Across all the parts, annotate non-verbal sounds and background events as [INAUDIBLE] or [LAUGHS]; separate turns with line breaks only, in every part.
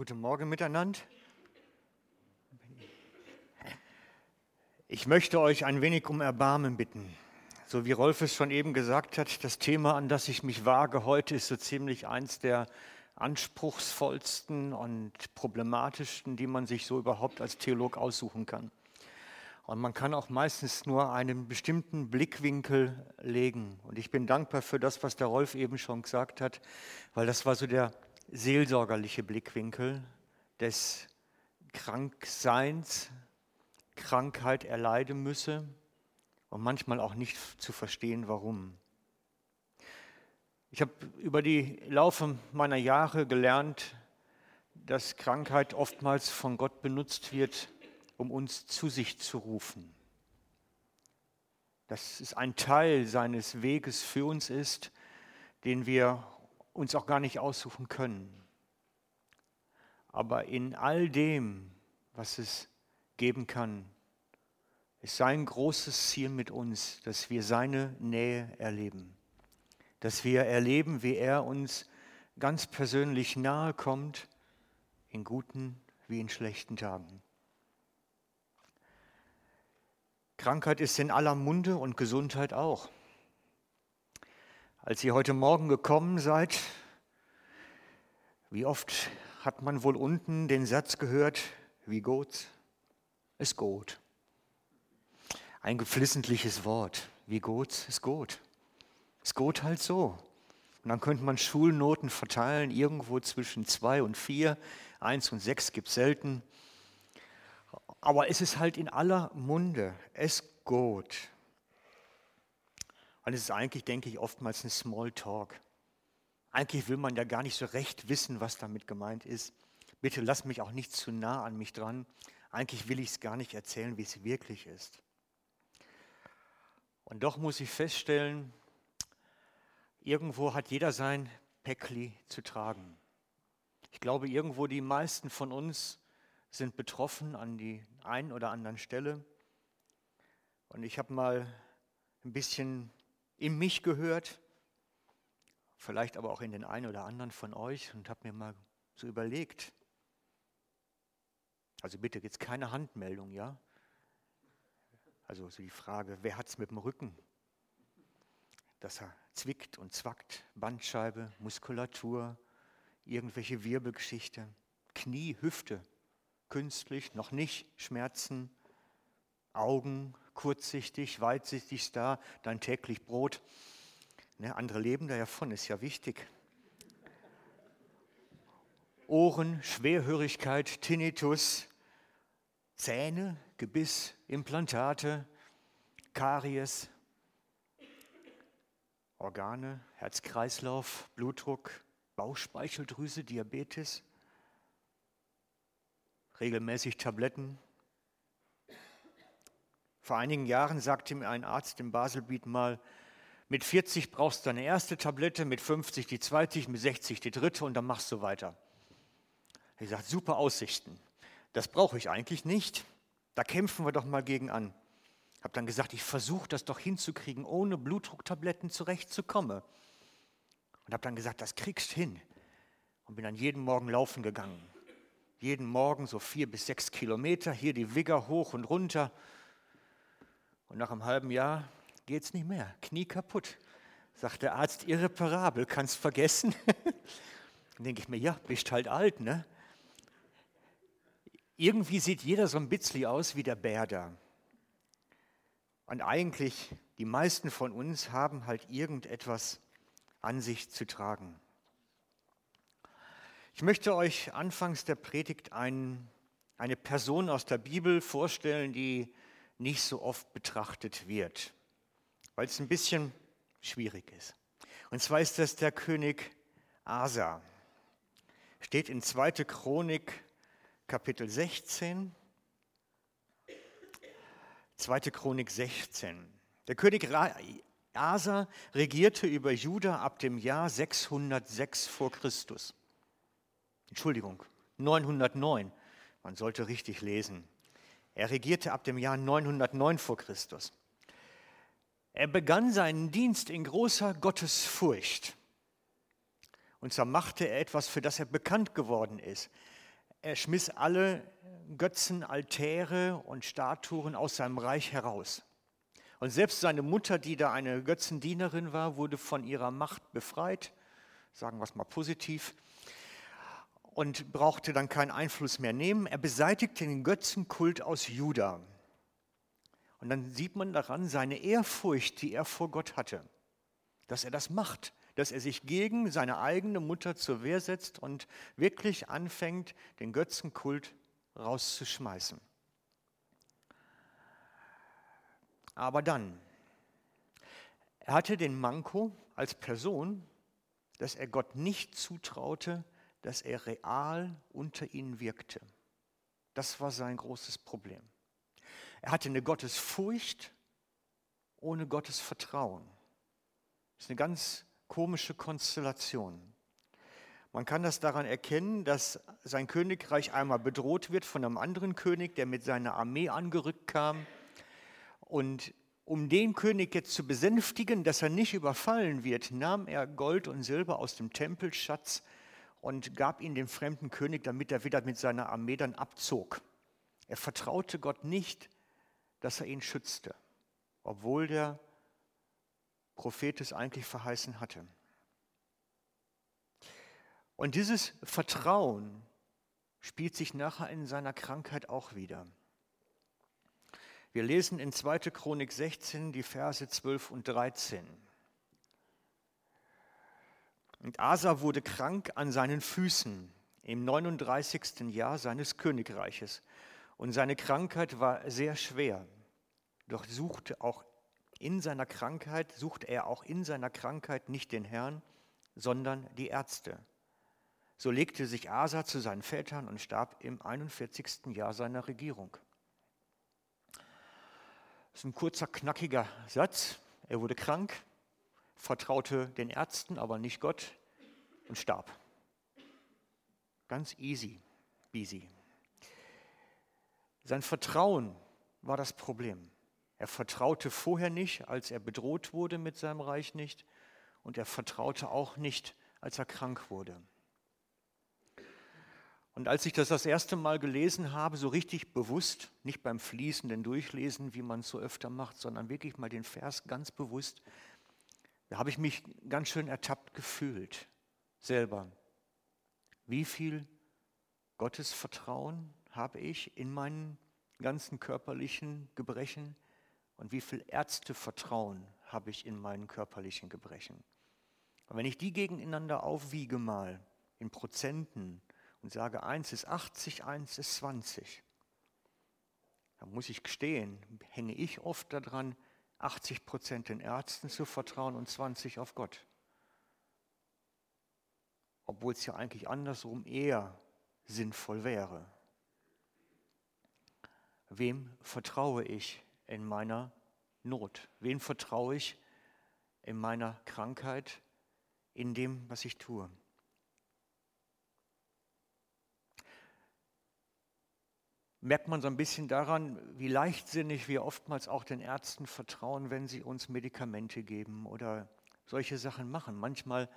Guten Morgen miteinander. Ich möchte euch ein wenig um Erbarmen bitten. So wie Rolf es schon eben gesagt hat, das Thema, an das ich mich wage heute, ist so ziemlich eins der anspruchsvollsten und problematischsten, die man sich so überhaupt als Theolog aussuchen kann. Und man kann auch meistens nur einen bestimmten Blickwinkel legen. Und ich bin dankbar für das, was der Rolf eben schon gesagt hat, weil das war so der seelsorgerliche Blickwinkel des Krankseins, Krankheit erleiden müsse und manchmal auch nicht zu verstehen, warum. Ich habe über die Laufe meiner Jahre gelernt, dass Krankheit oftmals von Gott benutzt wird, um uns zu sich zu rufen. Dass es ein Teil seines Weges für uns ist, den wir uns auch gar nicht aussuchen können. Aber in all dem, was es geben kann, ist sein großes Ziel mit uns, dass wir seine Nähe erleben. Dass wir erleben, wie er uns ganz persönlich nahe kommt, in guten wie in schlechten Tagen. Krankheit ist in aller Munde und Gesundheit auch. Als ihr heute Morgen gekommen seid, wie oft hat man wohl unten den Satz gehört, wie gut es gut. Ein geflissentliches Wort, wie gut ist gut. Es gut halt so. Und dann könnte man Schulnoten verteilen, irgendwo zwischen zwei und vier. Eins und sechs gibt es selten. Aber es ist halt in aller Munde. Es gut. Und es ist eigentlich, denke ich, oftmals ein Smalltalk. Eigentlich will man ja gar nicht so recht wissen, was damit gemeint ist. Bitte lass mich auch nicht zu nah an mich dran. Eigentlich will ich es gar nicht erzählen, wie es wirklich ist. Und doch muss ich feststellen, irgendwo hat jeder sein Päckli zu tragen. Ich glaube, irgendwo die meisten von uns sind betroffen an die einen oder anderen Stelle. Und ich habe mal ein bisschen in mich gehört, vielleicht aber auch in den einen oder anderen von euch und habe mir mal so überlegt. Also bitte jetzt keine Handmeldung, ja? Also so die Frage, wer hat es mit dem Rücken? Dass er zwickt und zwackt, Bandscheibe, Muskulatur, irgendwelche Wirbelgeschichte, Knie, Hüfte, künstlich, noch nicht, Schmerzen, Augen, kurzsichtig, weitsichtig starr, dein täglich Brot. Ne, andere leben da ja von, ist ja wichtig. Ohren, Schwerhörigkeit, Tinnitus, Zähne, Gebiss, Implantate, Karies, Organe, Herzkreislauf, Blutdruck, Bauchspeicheldrüse, Diabetes, regelmäßig Tabletten, vor einigen Jahren sagte mir ein Arzt im Baselbiet mal, mit 40 brauchst du deine erste Tablette, mit 50 die zweite, mit 60 die dritte und dann machst du weiter. Ich sagte, super Aussichten. Das brauche ich eigentlich nicht. Da kämpfen wir doch mal gegen an. Ich Habe dann gesagt, ich versuche das doch hinzukriegen, ohne Blutdrucktabletten zurechtzukommen. Und habe dann gesagt, das kriegst hin. Und bin dann jeden Morgen laufen gegangen. Jeden Morgen so vier bis sechs Kilometer, hier die Wigger hoch und runter. Und nach einem halben Jahr geht es nicht mehr. Knie kaputt. Sagt der Arzt, irreparabel, kannst vergessen. [LAUGHS] Dann denke ich mir, ja, bist halt alt, ne? Irgendwie sieht jeder so ein bisschen aus wie der Bär da. Und eigentlich, die meisten von uns haben halt irgendetwas an sich zu tragen. Ich möchte euch anfangs der Predigt ein, eine Person aus der Bibel vorstellen, die nicht so oft betrachtet wird, weil es ein bisschen schwierig ist. Und zwar ist das der König Asa. Steht in 2. Chronik Kapitel 16. 2. Chronik 16. Der König Asa regierte über Juda ab dem Jahr 606 vor Christus. Entschuldigung, 909. Man sollte richtig lesen. Er regierte ab dem Jahr 909 vor Christus. Er begann seinen Dienst in großer Gottesfurcht. Und zwar machte er etwas, für das er bekannt geworden ist. er schmiss alle Götzen, Altäre und Statuen aus seinem Reich heraus. Und selbst seine Mutter, die da eine Götzendienerin war, wurde von ihrer Macht befreit, sagen wir es mal positiv, und brauchte dann keinen Einfluss mehr nehmen. Er beseitigte den Götzenkult aus Juda. Und dann sieht man daran seine Ehrfurcht, die er vor Gott hatte, dass er das macht, dass er sich gegen seine eigene Mutter zur Wehr setzt und wirklich anfängt, den Götzenkult rauszuschmeißen. Aber dann, er hatte den Manko als Person, dass er Gott nicht zutraute, dass er real unter ihnen wirkte. Das war sein großes Problem. Er hatte eine Gottesfurcht ohne Gottes Vertrauen. Das ist eine ganz komische Konstellation. Man kann das daran erkennen, dass sein Königreich einmal bedroht wird von einem anderen König, der mit seiner Armee angerückt kam. Und um den König jetzt zu besänftigen, dass er nicht überfallen wird, nahm er Gold und Silber aus dem Tempelschatz und gab ihn dem fremden König, damit er wieder mit seiner Armee dann abzog. Er vertraute Gott nicht, dass er ihn schützte, obwohl der Prophet es eigentlich verheißen hatte. Und dieses Vertrauen spielt sich nachher in seiner Krankheit auch wieder. Wir lesen in 2. Chronik 16 die Verse 12 und 13. Und Asa wurde krank an seinen Füßen im 39. Jahr seines Königreiches. Und seine Krankheit war sehr schwer. Doch suchte auch in seiner Krankheit, suchte er auch in seiner Krankheit nicht den Herrn, sondern die Ärzte. So legte sich Asa zu seinen Vätern und starb im 41. Jahr seiner Regierung. Das ist ein kurzer, knackiger Satz. Er wurde krank, vertraute den Ärzten, aber nicht Gott und starb. Ganz easy, easy. Sein Vertrauen war das Problem. Er vertraute vorher nicht, als er bedroht wurde mit seinem Reich nicht, und er vertraute auch nicht, als er krank wurde. Und als ich das das erste Mal gelesen habe, so richtig bewusst, nicht beim fließenden Durchlesen, wie man es so öfter macht, sondern wirklich mal den Vers ganz bewusst, da habe ich mich ganz schön ertappt gefühlt, selber. Wie viel Gottesvertrauen habe ich in meinen ganzen körperlichen Gebrechen und wie viel Ärztevertrauen habe ich in meinen körperlichen Gebrechen? Und wenn ich die gegeneinander aufwiege mal in Prozenten, und sage, eins ist 80, eins ist 20, dann muss ich gestehen, hänge ich oft daran, 80 Prozent den Ärzten zu vertrauen und 20 auf Gott. Obwohl es ja eigentlich andersrum eher sinnvoll wäre. Wem vertraue ich in meiner Not? Wem vertraue ich in meiner Krankheit, in dem, was ich tue? Merkt man so ein bisschen daran, wie leichtsinnig wir oftmals auch den Ärzten vertrauen, wenn sie uns Medikamente geben oder solche Sachen machen. Manchmal,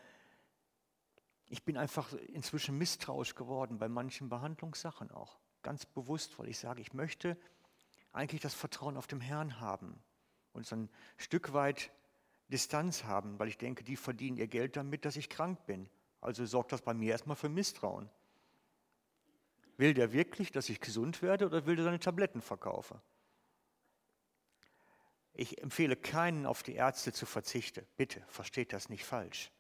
ich bin einfach inzwischen misstrauisch geworden bei manchen Behandlungssachen auch. Ganz bewusst, weil ich sage, ich möchte eigentlich das Vertrauen auf dem Herrn haben und so ein Stück weit Distanz haben, weil ich denke, die verdienen ihr Geld damit, dass ich krank bin. Also sorgt das bei mir erstmal für Misstrauen. Will der wirklich, dass ich gesund werde oder will der seine Tabletten verkaufen? Ich empfehle keinen, auf die Ärzte zu verzichten. Bitte, versteht das nicht falsch.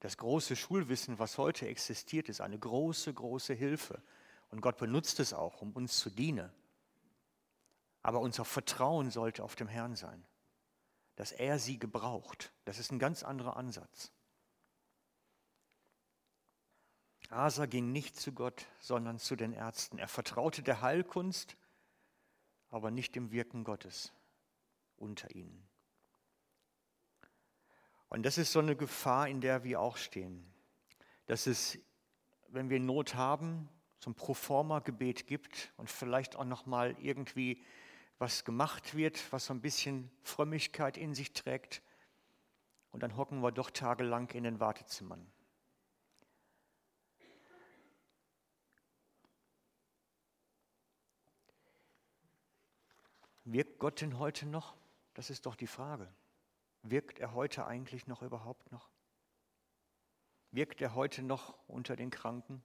Das große Schulwissen, was heute existiert, ist eine große, große Hilfe. Und Gott benutzt es auch, um uns zu dienen. Aber unser Vertrauen sollte auf dem Herrn sein, dass er sie gebraucht. Das ist ein ganz anderer Ansatz. Asa ging nicht zu Gott, sondern zu den Ärzten. Er vertraute der Heilkunst, aber nicht dem Wirken Gottes unter ihnen. Und das ist so eine Gefahr, in der wir auch stehen. Dass es, wenn wir Not haben, so ein Proforma-Gebet gibt und vielleicht auch nochmal irgendwie was gemacht wird, was so ein bisschen Frömmigkeit in sich trägt. Und dann hocken wir doch tagelang in den Wartezimmern. Wirkt Gott denn heute noch? Das ist doch die Frage. Wirkt er heute eigentlich noch überhaupt noch? Wirkt er heute noch unter den Kranken?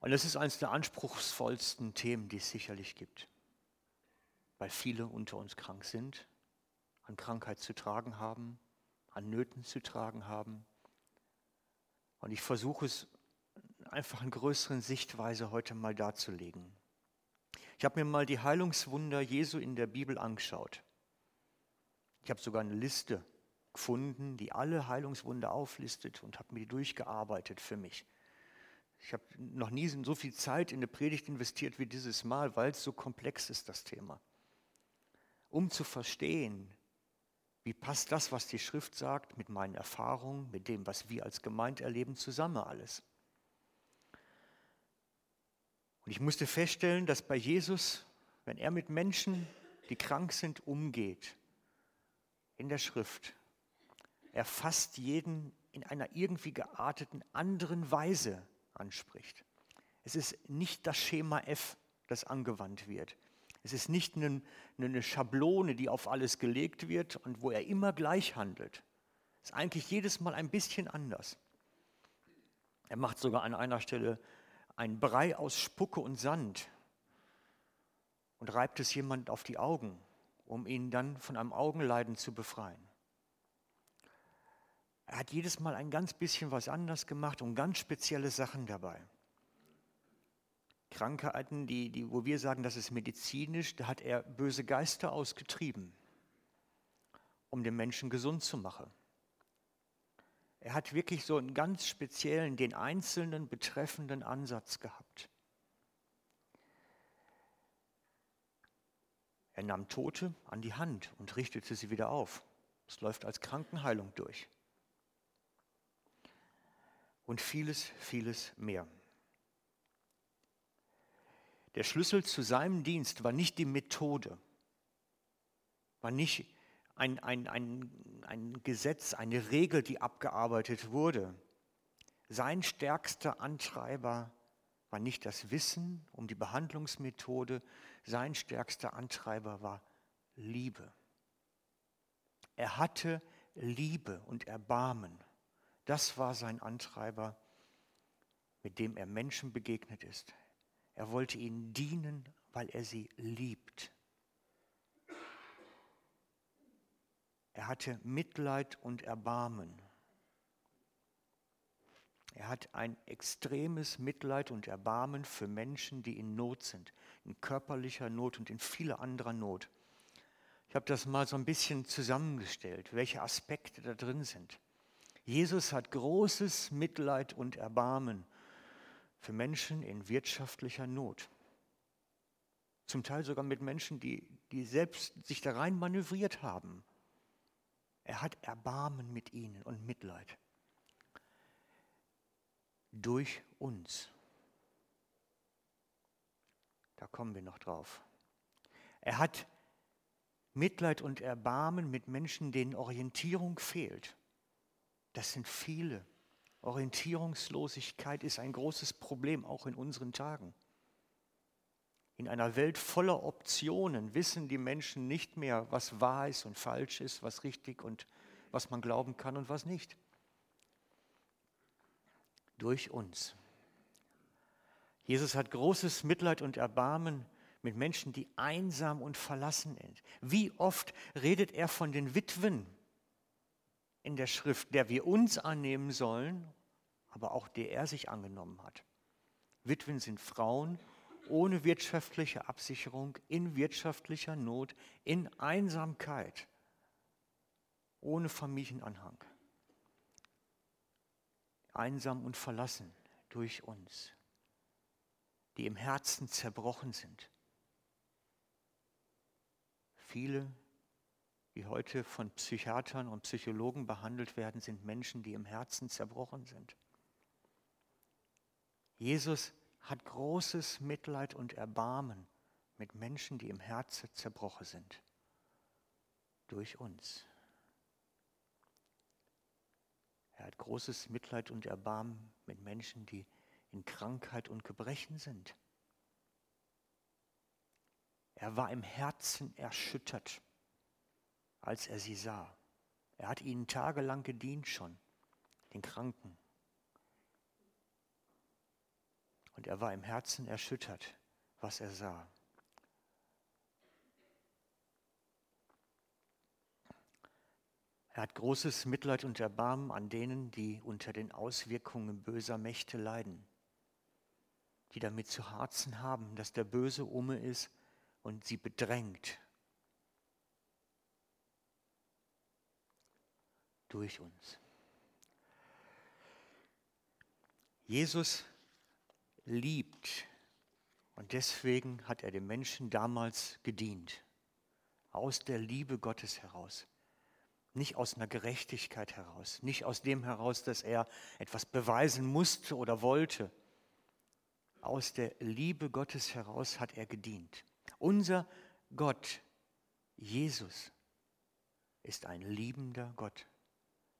Und das ist eines der anspruchsvollsten Themen, die es sicherlich gibt, weil viele unter uns krank sind, an Krankheit zu tragen haben, an Nöten zu tragen haben. Und ich versuche es einfach in größeren Sichtweise heute mal darzulegen. Ich habe mir mal die Heilungswunder Jesu in der Bibel angeschaut. Ich habe sogar eine Liste gefunden, die alle Heilungswunder auflistet und habe mir die durchgearbeitet für mich. Ich habe noch nie so viel Zeit in eine Predigt investiert wie dieses Mal, weil es so komplex ist, das Thema. Um zu verstehen, wie passt das, was die Schrift sagt, mit meinen Erfahrungen, mit dem, was wir als Gemeinde erleben, zusammen alles. Und ich musste feststellen, dass bei Jesus, wenn er mit Menschen, die krank sind, umgeht, in der Schrift, er fast jeden in einer irgendwie gearteten anderen Weise anspricht. Es ist nicht das Schema F, das angewandt wird. Es ist nicht eine, Schablone, die auf alles gelegt wird und wo er immer gleich handelt. Es ist eigentlich jedes Mal ein bisschen anders. Er macht sogar an einer Stelle ein Brei aus Spucke und Sand und reibt es jemand auf die Augen, um ihn dann von einem Augenleiden zu befreien. Er hat jedes Mal ein ganz bisschen was anders gemacht und ganz spezielle Sachen dabei. Krankheiten, die, die, wo wir sagen, das ist medizinisch, da hat er böse Geister ausgetrieben, um den Menschen gesund zu machen. Er hat wirklich so einen ganz speziellen, den Einzelnen betreffenden Ansatz gehabt. Er nahm Tote an die Hand und richtete sie wieder auf. Es läuft als Krankenheilung durch. Und vieles, vieles mehr. Der Schlüssel zu seinem Dienst war nicht die Methode, war nicht ein, ein, ein, ein Gesetz, eine Regel, die abgearbeitet wurde. Sein stärkster Antreiber war nicht das Wissen um die Behandlungsmethode, sein stärkster Antreiber war Liebe. Er hatte Liebe und Erbarmen. Das war sein Antreiber, mit dem er Menschen begegnet ist. Er wollte ihnen dienen, weil er sie liebt. Er hatte Mitleid und Erbarmen. Er hat ein extremes Mitleid und Erbarmen für Menschen, die in Not sind, in körperlicher Not und in vieler anderer Not. Ich habe das mal so ein bisschen zusammengestellt, welche Aspekte da drin sind. Jesus hat großes Mitleid und Erbarmen für Menschen in wirtschaftlicher Not. Zum Teil sogar mit Menschen, die, die selbst sich da rein manövriert haben er hat Erbarmen mit ihnen und Mitleid. Durch uns. Da kommen wir noch drauf. Er hat Mitleid und Erbarmen mit Menschen, denen Orientierung fehlt. Das sind viele. Orientierungslosigkeit ist ein großes Problem, auch in unseren Tagen. In einer Welt voller Optionen wissen die Menschen nicht mehr, was wahr ist und falsch ist, was richtig und was man glauben kann und was nicht. Durch uns. Jesus hat großes Mitleid und Erbarmen mit Menschen, die einsam und verlassen sind. Wie oft redet er von den Witwen in der Schrift, der wir uns annehmen sollen, aber auch der er sich angenommen hat. Witwen sind Frauen, ohne wirtschaftliche Absicherung, in wirtschaftlicher Not, in Einsamkeit, ohne Familienanhang. Einsam und verlassen durch uns, die im Herzen zerbrochen sind. Viele, die heute von Psychiatern und Psychologen behandelt werden, sind Menschen, die im Herzen zerbrochen sind. Jesus hat großes Mitleid und Erbarmen mit Menschen, die im Herzen zerbrochen sind. Durch uns. Er hat großes Mitleid und Erbarmen mit Menschen, die in Krankheit und Gebrechen sind. Er war im Herzen erschüttert, als er sie sah. Er hat ihnen tagelang gedient schon, den Kranken. Und er war im Herzen erschüttert, was er sah. Er hat großes Mitleid und Erbarmen an denen, die unter den Auswirkungen böser Mächte leiden, die damit zu Herzen haben, dass der Böse ume ist und sie bedrängt durch uns. Jesus liebt und deswegen hat er den Menschen damals gedient, aus der Liebe Gottes heraus. Nicht aus einer Gerechtigkeit heraus, nicht aus dem heraus, dass er etwas beweisen musste oder wollte. Aus der Liebe Gottes heraus hat er gedient. Unser Gott, Jesus, ist ein liebender Gott,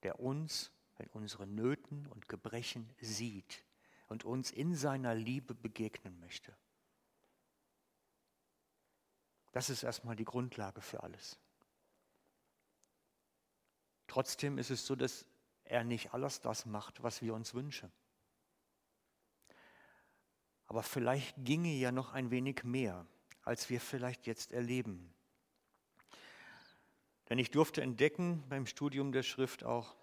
der uns in unseren Nöten und Gebrechen sieht und uns in seiner Liebe begegnen möchte. Das ist erstmal die Grundlage für alles. Trotzdem ist es so, dass er nicht alles das macht, was wir uns wünschen. Aber vielleicht ginge ja noch ein wenig mehr, als wir vielleicht jetzt erleben. Denn ich durfte entdecken beim Studium der Schrift auch,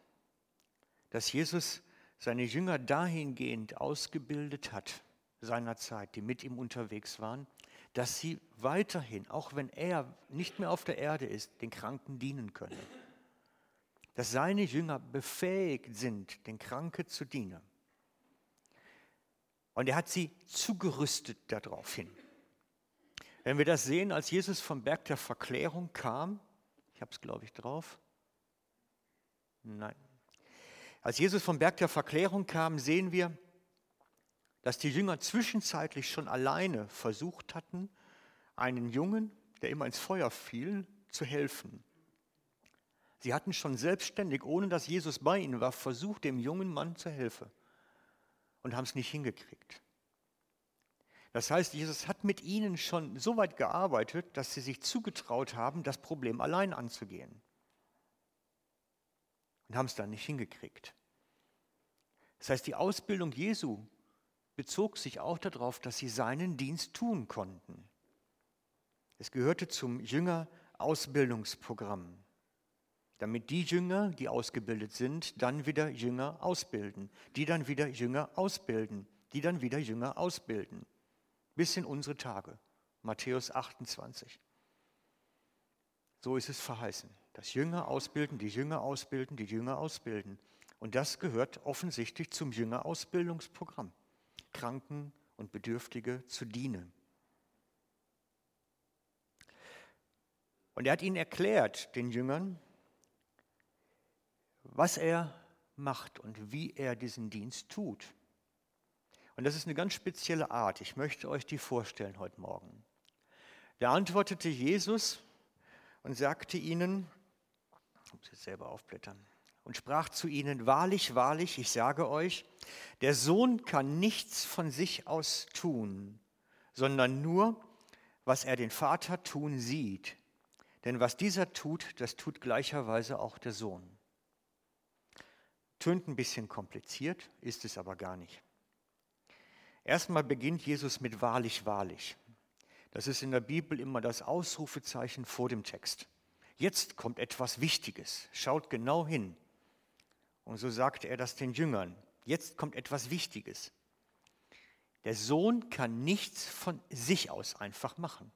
dass Jesus seine Jünger dahingehend ausgebildet hat, seinerzeit, die mit ihm unterwegs waren, dass sie weiterhin, auch wenn er nicht mehr auf der Erde ist, den Kranken dienen können dass seine Jünger befähigt sind, den Kranken zu dienen. Und er hat sie zugerüstet darauf hin. Wenn wir das sehen, als Jesus vom Berg der Verklärung kam, ich habe es glaube ich drauf, nein, als Jesus vom Berg der Verklärung kam, sehen wir, dass die Jünger zwischenzeitlich schon alleine versucht hatten, einen Jungen, der immer ins Feuer fiel, zu helfen. Sie hatten schon selbstständig, ohne dass Jesus bei ihnen war, versucht, dem jungen Mann zu helfen und haben es nicht hingekriegt. Das heißt, Jesus hat mit ihnen schon so weit gearbeitet, dass sie sich zugetraut haben, das Problem allein anzugehen. Und haben es dann nicht hingekriegt. Das heißt, die Ausbildung Jesu bezog sich auch darauf, dass sie seinen Dienst tun konnten. Es gehörte zum Jünger-Ausbildungsprogramm damit die Jünger, die ausgebildet sind, dann wieder Jünger ausbilden, die dann wieder Jünger ausbilden, die dann wieder Jünger ausbilden. Bis in unsere Tage. Matthäus 28. So ist es verheißen. Das Jünger ausbilden, die Jünger ausbilden, die Jünger ausbilden. Und das gehört offensichtlich zum Jüngerausbildungsprogramm. Kranken und Bedürftige zu dienen. Und er hat ihnen erklärt, den Jüngern, was er macht und wie er diesen Dienst tut. Und das ist eine ganz spezielle Art. Ich möchte euch die vorstellen heute Morgen. Da antwortete Jesus und sagte ihnen, ich muss jetzt selber aufblättern, und sprach zu ihnen, wahrlich, wahrlich, ich sage euch, der Sohn kann nichts von sich aus tun, sondern nur, was er den Vater tun sieht. Denn was dieser tut, das tut gleicherweise auch der Sohn. Tönt ein bisschen kompliziert, ist es aber gar nicht. Erstmal beginnt Jesus mit wahrlich, wahrlich. Das ist in der Bibel immer das Ausrufezeichen vor dem Text. Jetzt kommt etwas Wichtiges. Schaut genau hin. Und so sagte er das den Jüngern. Jetzt kommt etwas Wichtiges. Der Sohn kann nichts von sich aus einfach machen.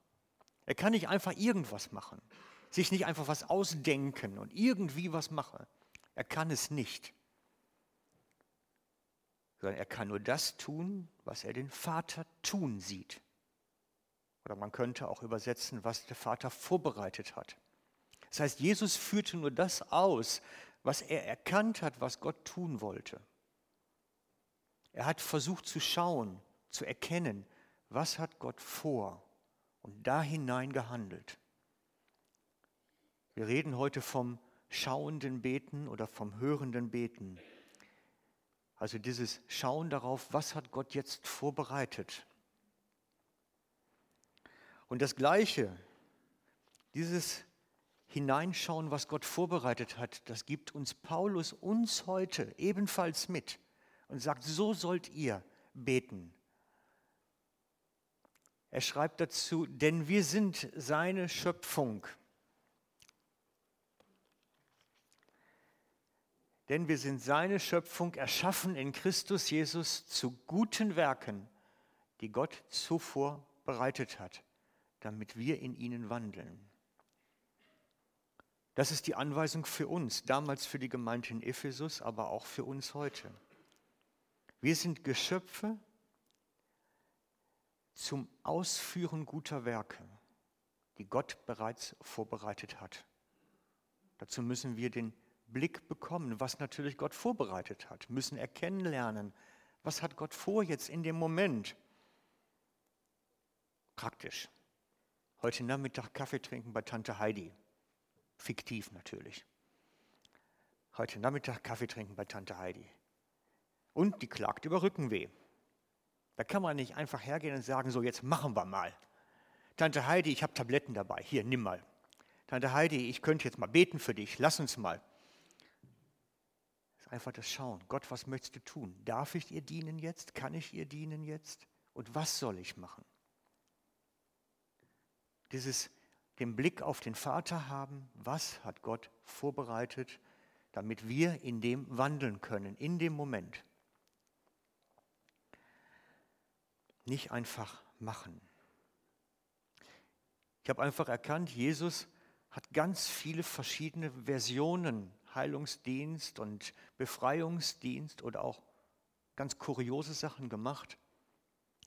Er kann nicht einfach irgendwas machen, sich nicht einfach was ausdenken und irgendwie was machen. Er kann es nicht sondern er kann nur das tun, was er den Vater tun sieht. Oder man könnte auch übersetzen, was der Vater vorbereitet hat. Das heißt, Jesus führte nur das aus, was er erkannt hat, was Gott tun wollte. Er hat versucht zu schauen, zu erkennen, was hat Gott vor und da hinein gehandelt. Wir reden heute vom schauenden Beten oder vom hörenden Beten. Also dieses Schauen darauf, was hat Gott jetzt vorbereitet. Und das Gleiche, dieses Hineinschauen, was Gott vorbereitet hat, das gibt uns Paulus uns heute ebenfalls mit und sagt, so sollt ihr beten. Er schreibt dazu, denn wir sind seine Schöpfung. Denn wir sind seine Schöpfung, erschaffen in Christus Jesus zu guten Werken, die Gott zuvor bereitet hat, damit wir in ihnen wandeln. Das ist die Anweisung für uns, damals für die Gemeinde in Ephesus, aber auch für uns heute. Wir sind Geschöpfe zum Ausführen guter Werke, die Gott bereits vorbereitet hat. Dazu müssen wir den Blick bekommen, was natürlich Gott vorbereitet hat, müssen erkennen lernen, was hat Gott vor jetzt in dem Moment. Praktisch. Heute Nachmittag Kaffee trinken bei Tante Heidi. Fiktiv natürlich. Heute Nachmittag Kaffee trinken bei Tante Heidi. Und die klagt über Rückenweh. Da kann man nicht einfach hergehen und sagen, so jetzt machen wir mal. Tante Heidi, ich habe Tabletten dabei, hier, nimm mal. Tante Heidi, ich könnte jetzt mal beten für dich, lass uns mal. Das ist einfach das Schauen. Gott, was möchtest du tun? Darf ich ihr dienen jetzt? Kann ich ihr dienen jetzt? Und was soll ich machen? Dieses den Blick auf den Vater haben, was hat Gott vorbereitet, damit wir in dem wandeln können, in dem Moment. Nicht einfach machen. Ich habe einfach erkannt, Jesus hat ganz viele verschiedene Versionen, Heilungsdienst und Befreiungsdienst oder auch ganz kuriose Sachen gemacht.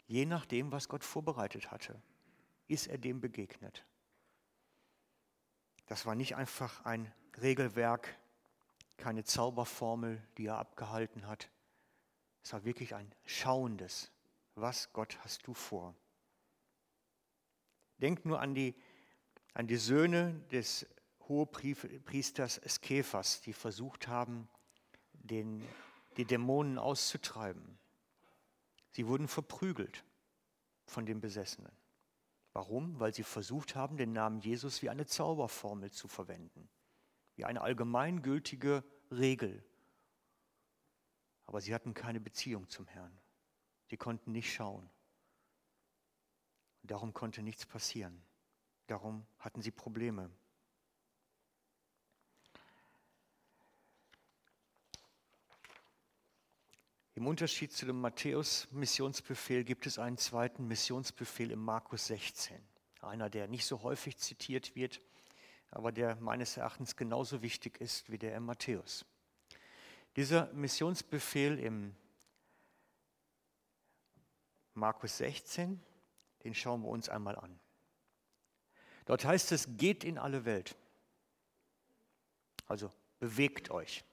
Je nachdem, was Gott vorbereitet hatte, ist er dem begegnet. Das war nicht einfach ein Regelwerk, keine Zauberformel, die er abgehalten hat. Es war wirklich ein schauendes, was Gott hast du vor. Denkt nur an die, an die Söhne des Hohepriesters Skephas, die versucht haben, den, die Dämonen auszutreiben. Sie wurden verprügelt von den Besessenen. Warum? Weil sie versucht haben, den Namen Jesus wie eine Zauberformel zu verwenden, wie eine allgemeingültige Regel. Aber sie hatten keine Beziehung zum Herrn. Sie konnten nicht schauen. Darum konnte nichts passieren. Darum hatten sie Probleme. Im Unterschied zu dem Matthäus-Missionsbefehl gibt es einen zweiten Missionsbefehl im Markus 16. Einer, der nicht so häufig zitiert wird, aber der meines Erachtens genauso wichtig ist wie der im Matthäus. Dieser Missionsbefehl im Markus 16, den schauen wir uns einmal an. Dort heißt es, geht in alle Welt. Also bewegt euch.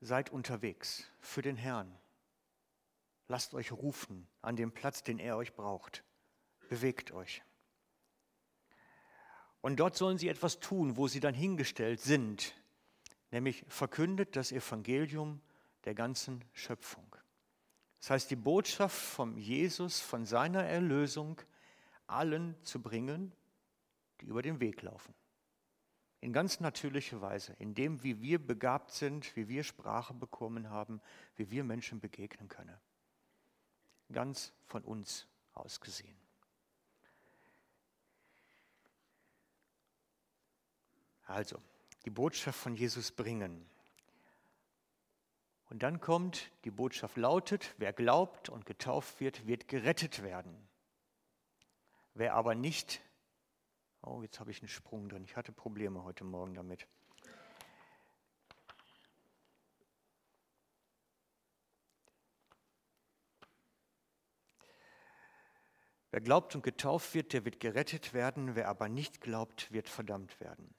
Seid unterwegs für den Herrn. Lasst euch rufen an dem Platz, den er euch braucht. Bewegt euch. Und dort sollen sie etwas tun, wo sie dann hingestellt sind, nämlich verkündet das Evangelium der ganzen Schöpfung. Das heißt, die Botschaft von Jesus, von seiner Erlösung allen zu bringen, die über den Weg laufen in ganz natürliche Weise, in dem, wie wir begabt sind, wie wir Sprache bekommen haben, wie wir Menschen begegnen können. Ganz von uns aus gesehen. Also, die Botschaft von Jesus bringen. Und dann kommt, die Botschaft lautet, wer glaubt und getauft wird, wird gerettet werden. Wer aber nicht Oh, jetzt habe ich einen Sprung drin. Ich hatte Probleme heute Morgen damit. Wer glaubt und getauft wird, der wird gerettet werden. Wer aber nicht glaubt, wird verdammt werden.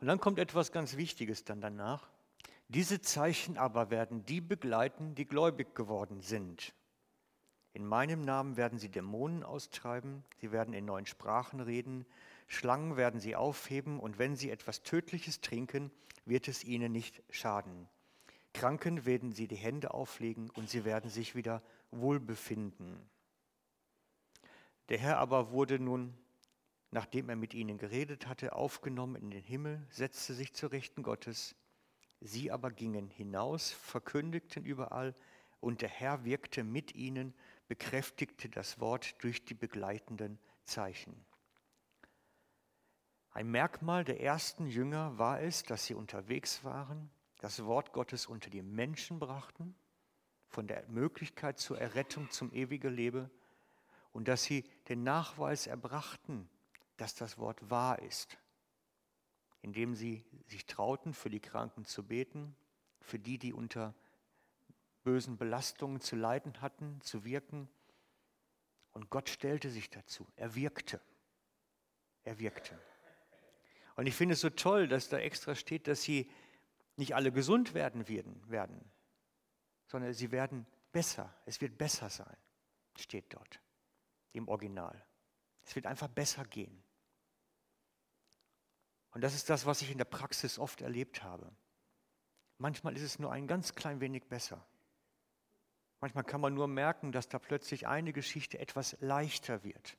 Und dann kommt etwas ganz Wichtiges dann danach. Diese Zeichen aber werden die begleiten, die gläubig geworden sind. In meinem Namen werden sie Dämonen austreiben, sie werden in neuen Sprachen reden, Schlangen werden sie aufheben und wenn sie etwas Tödliches trinken, wird es ihnen nicht schaden. Kranken werden sie die Hände auflegen und sie werden sich wieder wohlbefinden. Der Herr aber wurde nun, nachdem er mit ihnen geredet hatte, aufgenommen in den Himmel, setzte sich zur Rechten Gottes. Sie aber gingen hinaus, verkündigten überall, und der Herr wirkte mit ihnen, bekräftigte das Wort durch die begleitenden Zeichen. Ein Merkmal der ersten Jünger war es, dass sie unterwegs waren, das Wort Gottes unter die Menschen brachten, von der Möglichkeit zur Errettung zum ewigen Leben und dass sie den Nachweis erbrachten, dass das Wort wahr ist, indem sie sich trauten, für die Kranken zu beten, für die, die unter bösen Belastungen zu leiden hatten, zu wirken. Und Gott stellte sich dazu. Er wirkte. Er wirkte. Und ich finde es so toll, dass da extra steht, dass sie nicht alle gesund werden werden, sondern sie werden besser. Es wird besser sein, steht dort im Original. Es wird einfach besser gehen. Und das ist das, was ich in der Praxis oft erlebt habe. Manchmal ist es nur ein ganz klein wenig besser. Manchmal kann man nur merken, dass da plötzlich eine Geschichte etwas leichter wird.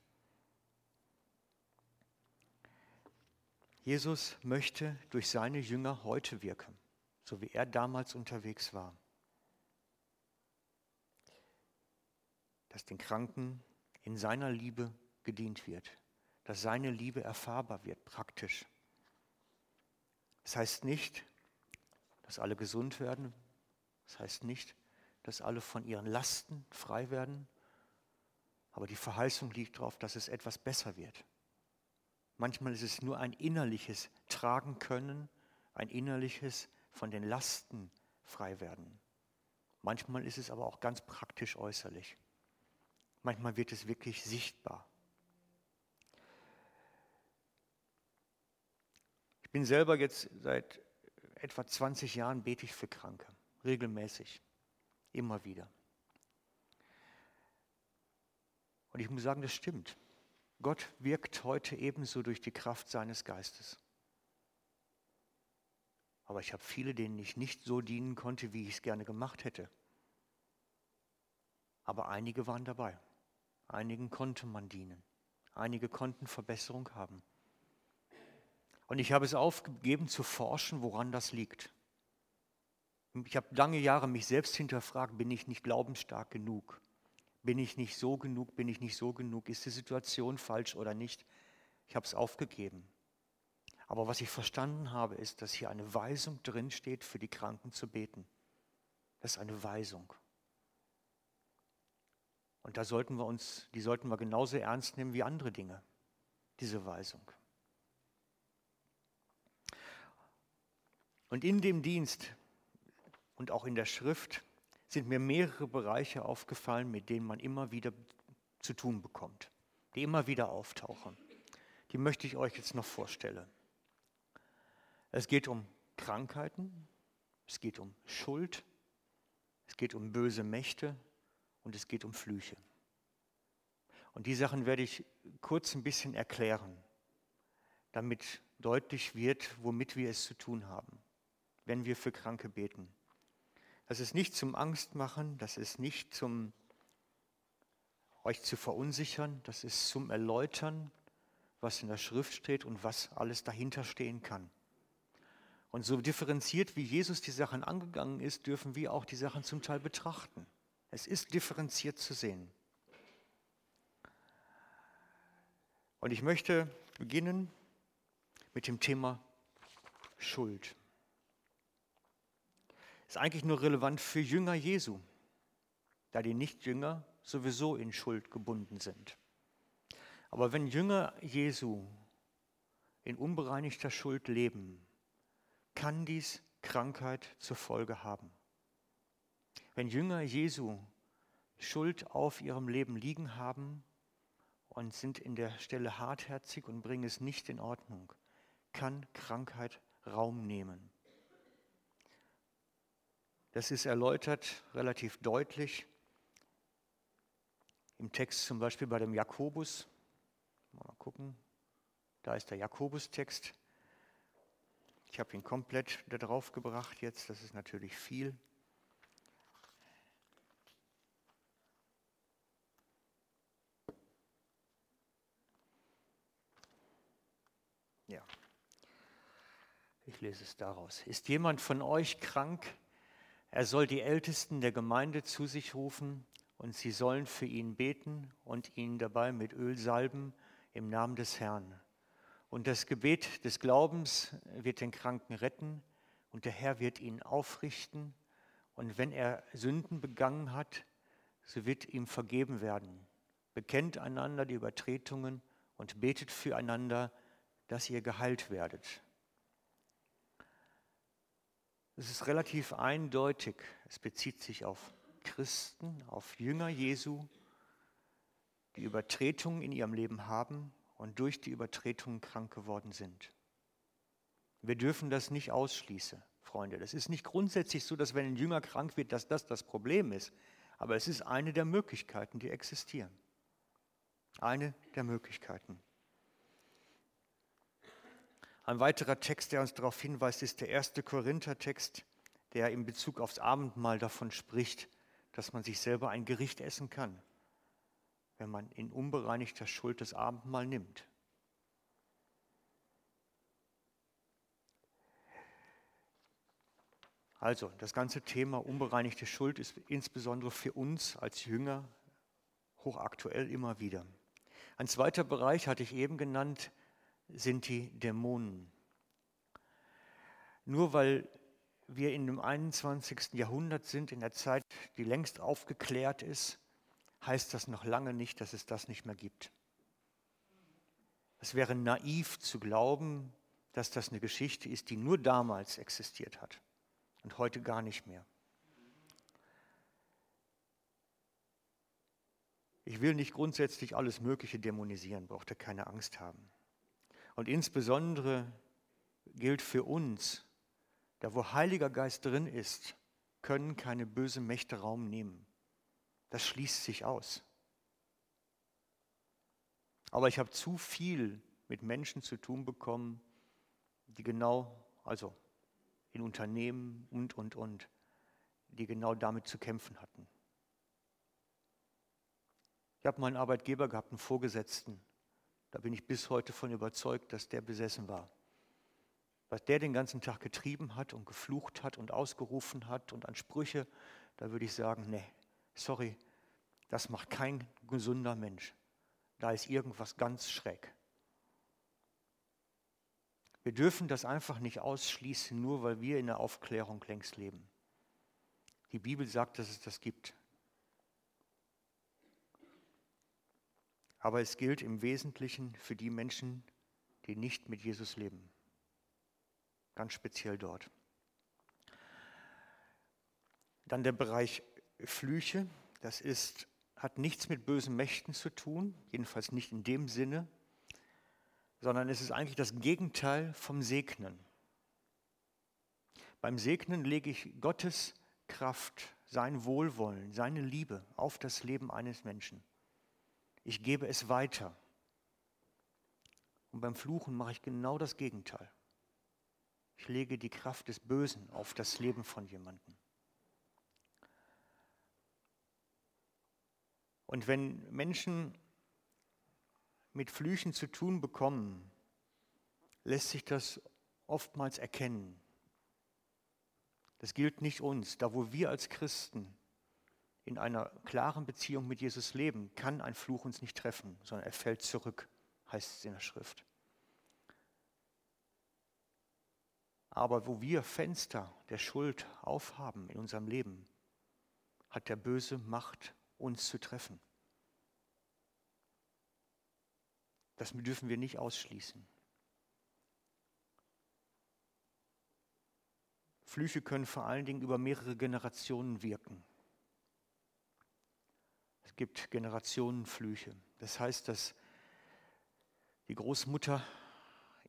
Jesus möchte durch seine Jünger heute wirken, so wie er damals unterwegs war. Dass den Kranken in seiner Liebe gedient wird, dass seine Liebe erfahrbar wird, praktisch. Das heißt nicht, dass alle gesund werden. Das heißt nicht, dass alle von ihren Lasten frei werden. Aber die Verheißung liegt darauf, dass es etwas besser wird. Manchmal ist es nur ein innerliches Tragen können, ein innerliches von den Lasten frei werden. Manchmal ist es aber auch ganz praktisch äußerlich. Manchmal wird es wirklich sichtbar. Ich bin selber jetzt seit etwa 20 Jahren bete ich für Kranke, regelmäßig, immer wieder. Und ich muss sagen, das stimmt. Gott wirkt heute ebenso durch die Kraft seines Geistes. Aber ich habe viele, denen ich nicht so dienen konnte, wie ich es gerne gemacht hätte. Aber einige waren dabei. Einigen konnte man dienen. Einige konnten Verbesserung haben. Und ich habe es aufgegeben zu forschen, woran das liegt. Ich habe lange Jahre mich selbst hinterfragt, bin ich nicht glaubensstark genug? Bin ich nicht so genug? Bin ich nicht so genug? Ist die Situation falsch oder nicht? Ich habe es aufgegeben. Aber was ich verstanden habe, ist, dass hier eine Weisung drinsteht, für die Kranken zu beten. Das ist eine Weisung. Und da sollten wir uns, die sollten wir genauso ernst nehmen wie andere Dinge, diese Weisung. Und in dem Dienst und auch in der Schrift sind mir mehrere Bereiche aufgefallen, mit denen man immer wieder zu tun bekommt, die immer wieder auftauchen. Die möchte ich euch jetzt noch vorstellen. Es geht um Krankheiten, es geht um Schuld, es geht um böse Mächte, und es geht um Flüche. Und die Sachen werde ich kurz ein bisschen erklären, damit deutlich wird, womit wir es zu tun haben, wenn wir für Kranke beten. Das ist nicht zum Angstmachen, das ist nicht zum euch zu verunsichern, das ist zum Erläutern, was in der Schrift steht und was alles dahinter stehen kann. Und so differenziert, wie Jesus die Sachen angegangen ist, dürfen wir auch die Sachen zum Teil betrachten. Es ist differenziert zu sehen. Und ich möchte beginnen mit dem Thema Schuld. Ist eigentlich nur relevant für Jünger Jesu, da die Nichtjünger sowieso in Schuld gebunden sind. Aber wenn Jünger Jesu in unbereinigter Schuld leben, kann dies Krankheit zur Folge haben. Wenn Jünger Jesu Schuld auf ihrem Leben liegen haben und sind in der Stelle hartherzig und bringen es nicht in Ordnung, kann Krankheit Raum nehmen. Das ist erläutert relativ deutlich im Text zum Beispiel bei dem Jakobus. Mal gucken, da ist der Jakobus-Text. Ich habe ihn komplett da drauf gebracht jetzt, das ist natürlich viel. Ja, ich lese es daraus. Ist jemand von euch krank? Er soll die Ältesten der Gemeinde zu sich rufen und sie sollen für ihn beten und ihn dabei mit Öl salben im Namen des Herrn. Und das Gebet des Glaubens wird den Kranken retten und der Herr wird ihn aufrichten. Und wenn er Sünden begangen hat, so wird ihm vergeben werden. Bekennt einander die Übertretungen und betet füreinander, dass ihr geheilt werdet. Es ist relativ eindeutig. Es bezieht sich auf Christen, auf Jünger Jesu, die Übertretungen in ihrem Leben haben und durch die Übertretungen krank geworden sind. Wir dürfen das nicht ausschließen, Freunde. Das ist nicht grundsätzlich so, dass wenn ein Jünger krank wird, dass das das Problem ist. Aber es ist eine der Möglichkeiten, die existieren. Eine der Möglichkeiten. Ein weiterer Text, der uns darauf hinweist, ist der erste Korinther-Text, der in Bezug aufs Abendmahl davon spricht, dass man sich selber ein Gericht essen kann, wenn man in unbereinigter Schuld das Abendmahl nimmt. Also, das ganze Thema unbereinigte Schuld ist insbesondere für uns als Jünger hochaktuell immer wieder. Ein zweiter Bereich hatte ich eben genannt, sind die Dämonen. Nur weil wir in dem 21. Jahrhundert sind, in der Zeit, die längst aufgeklärt ist, heißt das noch lange nicht, dass es das nicht mehr gibt. Es wäre naiv zu glauben, dass das eine Geschichte ist, die nur damals existiert hat und heute gar nicht mehr. Ich will nicht grundsätzlich alles Mögliche dämonisieren, braucht ihr keine Angst haben. Und insbesondere gilt für uns, da wo Heiliger Geist drin ist, können keine bösen Mächte Raum nehmen. Das schließt sich aus. Aber ich habe zu viel mit Menschen zu tun bekommen, die genau, also in Unternehmen und, und, und, die genau damit zu kämpfen hatten. Ich habe meinen Arbeitgeber gehabt, einen Vorgesetzten, da bin ich bis heute von überzeugt, dass der besessen war. Was der den ganzen Tag getrieben hat und geflucht hat und ausgerufen hat und an Sprüche, da würde ich sagen, nee, sorry, das macht kein gesunder Mensch. Da ist irgendwas ganz schräg. Wir dürfen das einfach nicht ausschließen, nur weil wir in der Aufklärung längst leben. Die Bibel sagt, dass es das gibt. Aber es gilt im Wesentlichen für die Menschen, die nicht mit Jesus leben. Ganz speziell dort. Dann der Bereich Flüche. Das ist, hat nichts mit bösen Mächten zu tun, jedenfalls nicht in dem Sinne, sondern es ist eigentlich das Gegenteil vom Segnen. Beim Segnen lege ich Gottes Kraft, sein Wohlwollen, seine Liebe auf das Leben eines Menschen. Ich gebe es weiter. Und beim Fluchen mache ich genau das Gegenteil. Ich lege die Kraft des Bösen auf das Leben von jemandem. Und wenn Menschen mit Flüchen zu tun bekommen, lässt sich das oftmals erkennen. Das gilt nicht uns. Da wo wir als Christen in einer klaren Beziehung mit Jesus leben, kann ein Fluch uns nicht treffen, sondern er fällt zurück, heißt es in der Schrift. Aber wo wir Fenster der Schuld aufhaben in unserem Leben, hat der Böse Macht, uns zu treffen. Das dürfen wir nicht ausschließen. Flüche können vor allen Dingen über mehrere Generationen wirken. Es gibt Generationenflüche. Das heißt, dass die Großmutter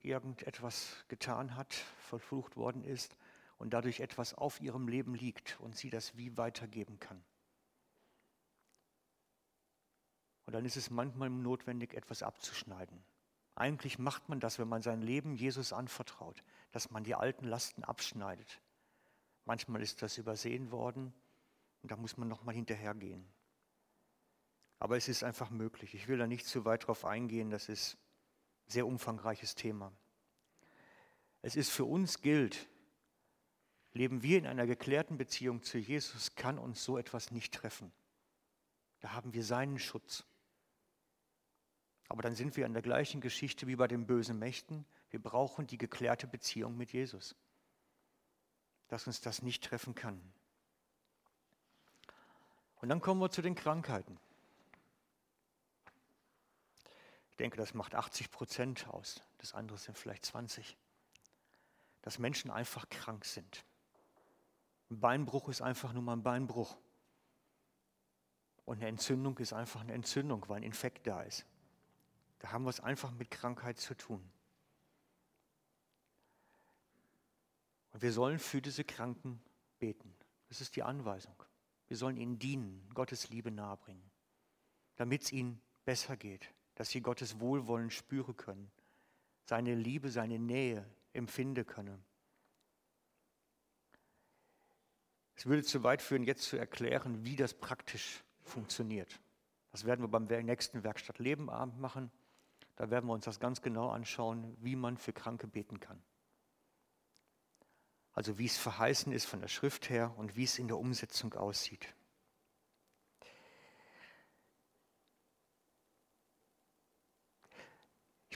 irgendetwas getan hat, verflucht worden ist und dadurch etwas auf ihrem Leben liegt und sie das wie weitergeben kann. Und dann ist es manchmal notwendig, etwas abzuschneiden. Eigentlich macht man das, wenn man sein Leben Jesus anvertraut, dass man die alten Lasten abschneidet. Manchmal ist das übersehen worden und da muss man nochmal hinterhergehen. Aber es ist einfach möglich. Ich will da nicht zu weit drauf eingehen. Das ist ein sehr umfangreiches Thema. es ist für uns gilt, leben wir in einer geklärten Beziehung zu Jesus, kann uns so etwas nicht treffen. Da haben wir seinen Schutz. Aber dann sind wir in der gleichen Geschichte wie bei den bösen Mächten. Wir brauchen die geklärte Beziehung mit Jesus, dass uns das nicht treffen kann. Und dann kommen wir zu den Krankheiten. Ich denke, das macht 80 Prozent aus. Das andere sind vielleicht 20. Dass Menschen einfach krank sind. Ein Beinbruch ist einfach nur mal ein Beinbruch. Und eine Entzündung ist einfach eine Entzündung, weil ein Infekt da ist. Da haben wir es einfach mit Krankheit zu tun. Und wir sollen für diese Kranken beten. Das ist die Anweisung. Wir sollen ihnen dienen, Gottes Liebe nahebringen, damit es ihnen besser geht, dass sie Gottes Wohlwollen spüren können, seine Liebe, seine Nähe empfinden können. Es würde zu weit führen, jetzt zu erklären, wie das praktisch funktioniert. Das werden wir beim nächsten Werkstatt Lebenabend machen. Da werden wir uns das ganz genau anschauen, wie man für Kranke beten kann. Also wie es verheißen ist von der Schrift her und wie es in der Umsetzung aussieht.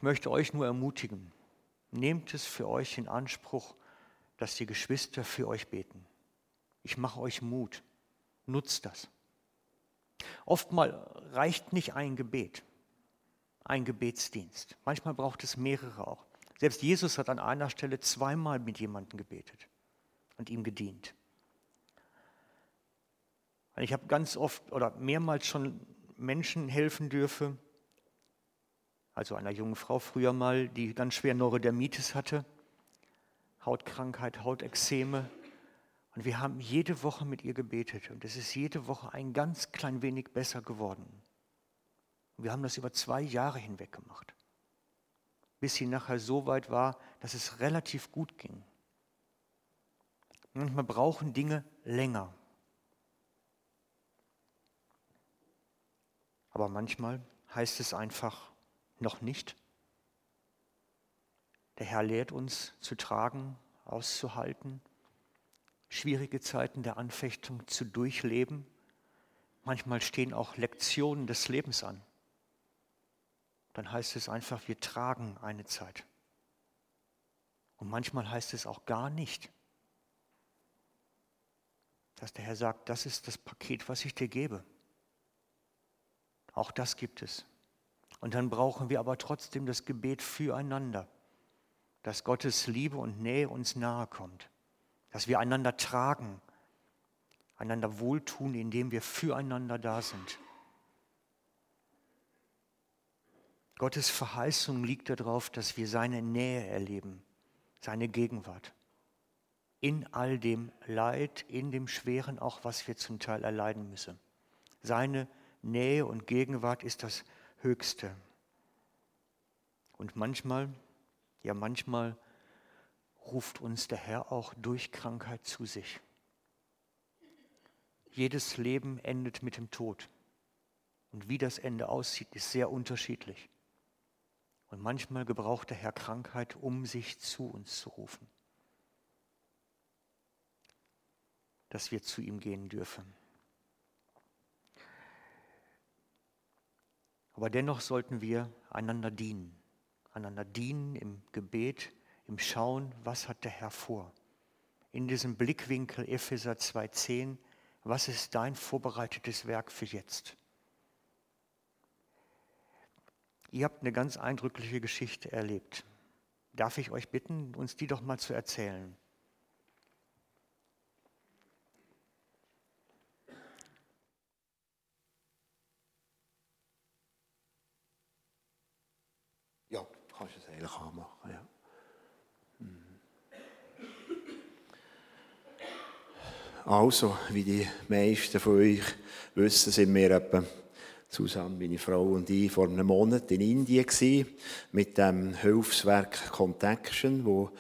Ich möchte euch nur ermutigen, nehmt es für euch in Anspruch, dass die Geschwister für euch beten. Ich mache euch Mut, nutzt das. Oftmal reicht nicht ein Gebet, ein Gebetsdienst. Manchmal braucht es mehrere auch. Selbst Jesus hat an einer Stelle zweimal mit jemandem gebetet und ihm gedient. Ich habe ganz oft oder mehrmals schon Menschen helfen dürfen, also einer jungen Frau früher mal, die ganz schwer Neurodermitis hatte, Hautkrankheit, Hautexzeme. Und wir haben jede Woche mit ihr gebetet und es ist jede Woche ein ganz klein wenig besser geworden. Und wir haben das über zwei Jahre hinweg gemacht bis sie nachher so weit war, dass es relativ gut ging. Manchmal brauchen Dinge länger. Aber manchmal heißt es einfach noch nicht. Der Herr lehrt uns zu tragen, auszuhalten, schwierige Zeiten der Anfechtung zu durchleben. Manchmal stehen auch Lektionen des Lebens an dann heißt es einfach, wir tragen eine Zeit. Und manchmal heißt es auch gar nicht, dass der Herr sagt, das ist das Paket, was ich dir gebe. Auch das gibt es. Und dann brauchen wir aber trotzdem das Gebet füreinander, dass Gottes Liebe und Nähe uns nahe kommt, dass wir einander tragen, einander wohltun, indem wir füreinander da sind. Gottes Verheißung liegt darauf, dass wir seine Nähe erleben, seine Gegenwart. In all dem Leid, in dem Schweren auch, was wir zum Teil erleiden müssen. Seine Nähe und Gegenwart ist das Höchste. Und manchmal, ja manchmal ruft uns der Herr auch durch Krankheit zu sich. Jedes Leben endet mit dem Tod. Und wie das Ende aussieht, ist sehr unterschiedlich. Und manchmal gebraucht der Herr Krankheit, um sich zu uns zu rufen. Dass wir zu ihm gehen dürfen. Aber dennoch sollten wir einander dienen. Einander dienen im Gebet, im Schauen, was hat der Herr vor. In diesem Blickwinkel Epheser 2.10, was ist dein vorbereitetes Werk für jetzt? Ihr habt eine ganz eindrückliche Geschichte erlebt. Darf ich euch bitten, uns die doch mal zu erzählen?
Ja, kannst du es eigentlich anmachen, ja. Mhm. Also, wie die meisten von euch wissen, sind wir etwa zusammen, meine Frau und ich, vor einem Monat in Indien gewesen, mit dem Hilfswerk Contaction, wo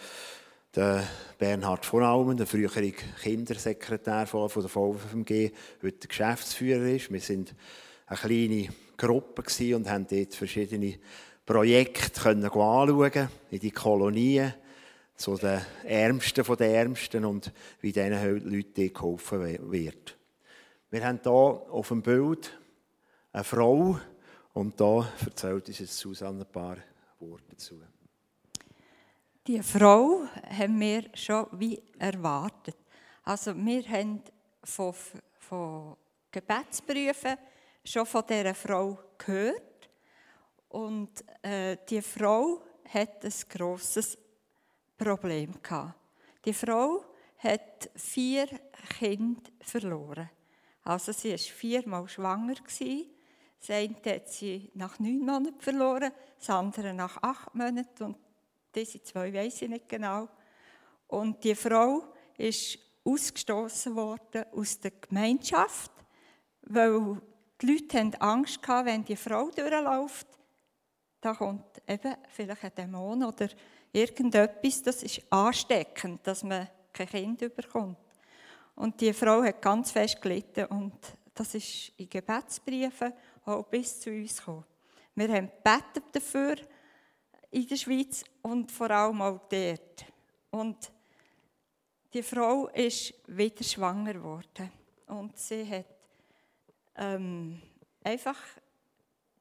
der Bernhard von Almen, der frühere Kindersekretär von der VFMG, heute Geschäftsführer ist. Wir sind eine kleine Gruppe und haben dort verschiedene Projekte anschauen in die Kolonien so den Ärmsten von den Ärmsten und wie diesen Leuten geholfen wird. Wir haben hier auf dem Bild eine Frau und da erzählt uns jetzt Susanne ein paar Worte dazu.
Die Frau haben wir schon wie erwartet. Also wir haben von, von Gebetsbriefen schon von dieser Frau gehört. Und äh, die Frau hat ein grosses Problem gehabt. Die Frau hat vier Kinder verloren. Also sie war viermal schwanger. Das eine hat sie nach neun Monaten verloren, das andere nach acht Monaten und diese zwei weiß ich nicht genau. Und die Frau ist ausgestoßen worden aus der Gemeinschaft, weil die Leute haben Angst hatten, wenn die Frau durchläuft, da kommt eben vielleicht ein Dämon oder irgendetwas, das ist ansteckend, dass man kein Kind bekommt. Und die Frau hat ganz fest gelitten und das ist in Gebetsbriefen auch bis zu uns gekommen. Wir haben gebetet dafür in der Schweiz und vor allem auch dort. Und die Frau ist wieder schwanger geworden und sie hat ähm, einfach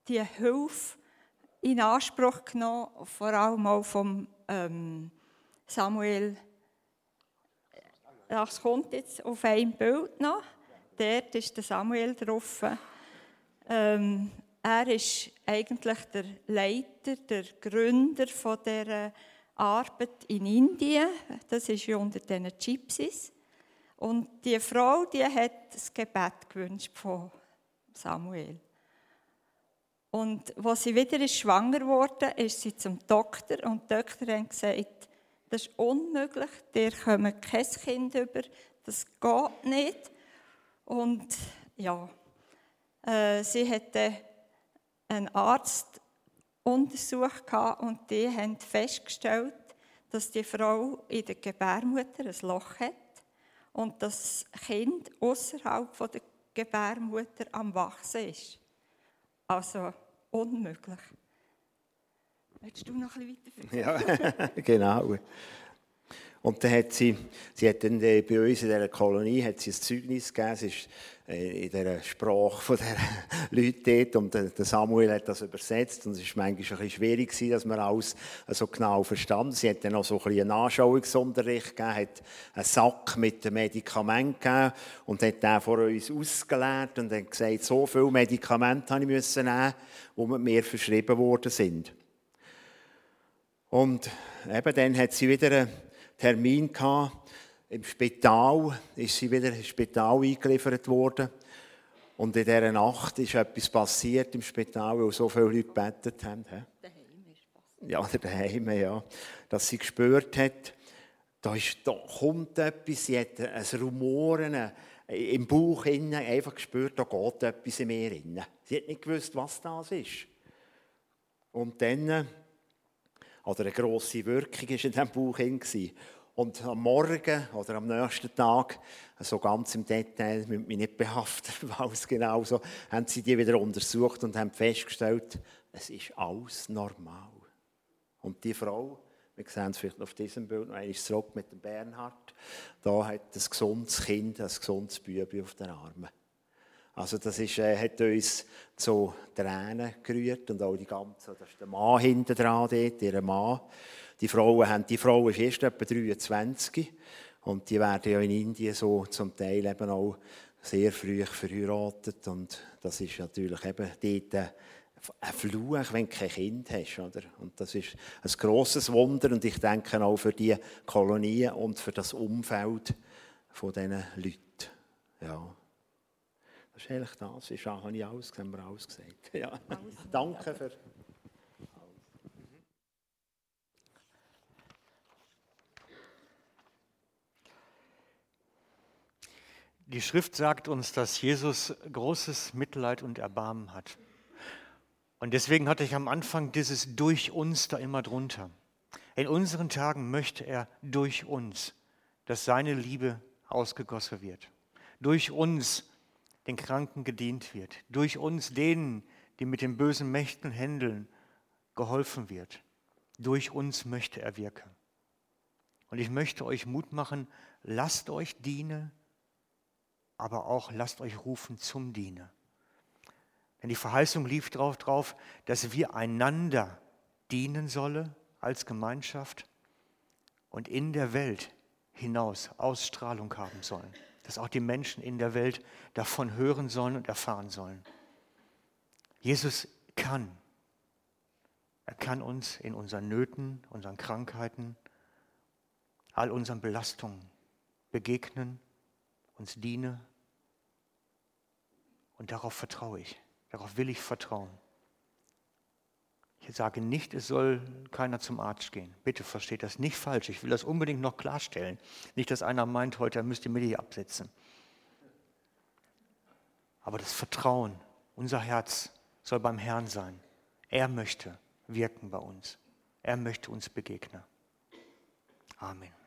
die Hilfe in Anspruch genommen, vor allem auch vom ähm, Samuel. Das kommt jetzt auf einem Bild noch. Dort ist der Samuel drauf. Ähm, er ist eigentlich der Leiter, der Gründer von der Arbeit in Indien. Das ist ja unter den Gypsies. Und die Frau, die hat das Gebet gewünscht von Samuel. Und als sie wieder ist schwanger wurde, ist sie zum Doktor und die Doktor hat gesagt, das ist unmöglich, dir kommt kein Kind über, das geht nicht. Und ja, äh, sie hatte einen Arzt untersucht und die haben festgestellt, dass die Frau in der Gebärmutter ein Loch hat und das Kind außerhalb der Gebärmutter am Wachsen ist. Also unmöglich. Willst du noch ein bisschen
weiter? Ja, [LAUGHS] genau. Und dann hat sie, sie hat dann bei uns in dieser Kolonie hat sie ein Zeugnis gegeben, es ist äh, in der Sprache der [LAUGHS] Leute dort und Samuel hat das übersetzt und es war manchmal ein bisschen schwierig dass man alles so genau verstanden. Sie hat dann noch so ein bisschen einen Anschauungsunterricht gegeben, hat einen Sack mit den Medikamenten gegeben und hat den vor uns ausgelehrt und hat gesagt, so viele Medikamente habe ich müssen nehmen, die mir verschrieben worden sind. Und eben dann hat sie wieder einen Termin gehabt im Spital ist sie wieder ins Spital eingeliefert worden. Und in dieser Nacht ist etwas passiert im Spital, weil so viele Leute gebetet haben. Daheim ist passiert. Ja, daheim, ja. Dass sie gespürt hat, da, ist, da kommt etwas, sie hat ein Rumoren im Bauch innen, einfach gespürt, da geht etwas in mir innen. Sie hat nicht gewusst, was das ist. Und dann, oder eine grosse Wirkung war in diesem Bauch innen. Und am Morgen oder am nächsten Tag, so ganz im Detail, mit mich nicht behaftet, [LAUGHS] was genau so, haben sie die wieder untersucht und haben festgestellt, es ist alles normal. Und die Frau, wir sehen es vielleicht auf diesem Bild, noch einmal zurück mit dem Bernhard, da hat ein gesundes Kind, ein gesundes Bübi auf den Armen. Also das ist, äh, hat uns zu Tränen gerührt und auch die ganze, das ist der Mann hinten dran dort, ihr Mann. Die Frauen haben, die Frau ist erst etwa 23 und die werden ja in Indien so zum Teil eben auch sehr früh verheiratet und das ist natürlich eben dort ein Fluch, wenn du kein Kind hast. Oder? Und das ist ein grosses Wunder und ich denke auch für die Kolonien und für das Umfeld von diesen Leuten. Ja. Das ist eigentlich das. Das habe ich alles, haben wir alles gesagt. [LAUGHS] Ja. Danke für...
Die Schrift sagt uns, dass Jesus großes Mitleid und Erbarmen hat. Und deswegen hatte ich am Anfang dieses durch uns da immer drunter. In unseren Tagen möchte er durch uns, dass seine Liebe ausgegossen wird. Durch uns den Kranken gedient wird. Durch uns denen, die mit den bösen Mächten händeln, geholfen wird. Durch uns möchte er wirken. Und ich möchte euch Mut machen, lasst euch dienen, aber auch lasst euch rufen zum Dienen. Denn die Verheißung lief darauf drauf, dass wir einander dienen sollen als Gemeinschaft und in der Welt hinaus Ausstrahlung haben sollen. Dass auch die Menschen in der Welt davon hören sollen und erfahren sollen. Jesus kann. Er kann uns in unseren Nöten, unseren Krankheiten, all unseren Belastungen begegnen, uns dienen. Und darauf vertraue ich. Darauf will ich vertrauen. Ich sage nicht, es soll keiner zum Arzt gehen. Bitte versteht das nicht falsch. Ich will das unbedingt noch klarstellen. Nicht, dass einer meint, heute er müsste mir die absetzen. Aber das Vertrauen, unser Herz soll beim Herrn sein. Er möchte wirken bei uns. Er möchte uns begegnen. Amen.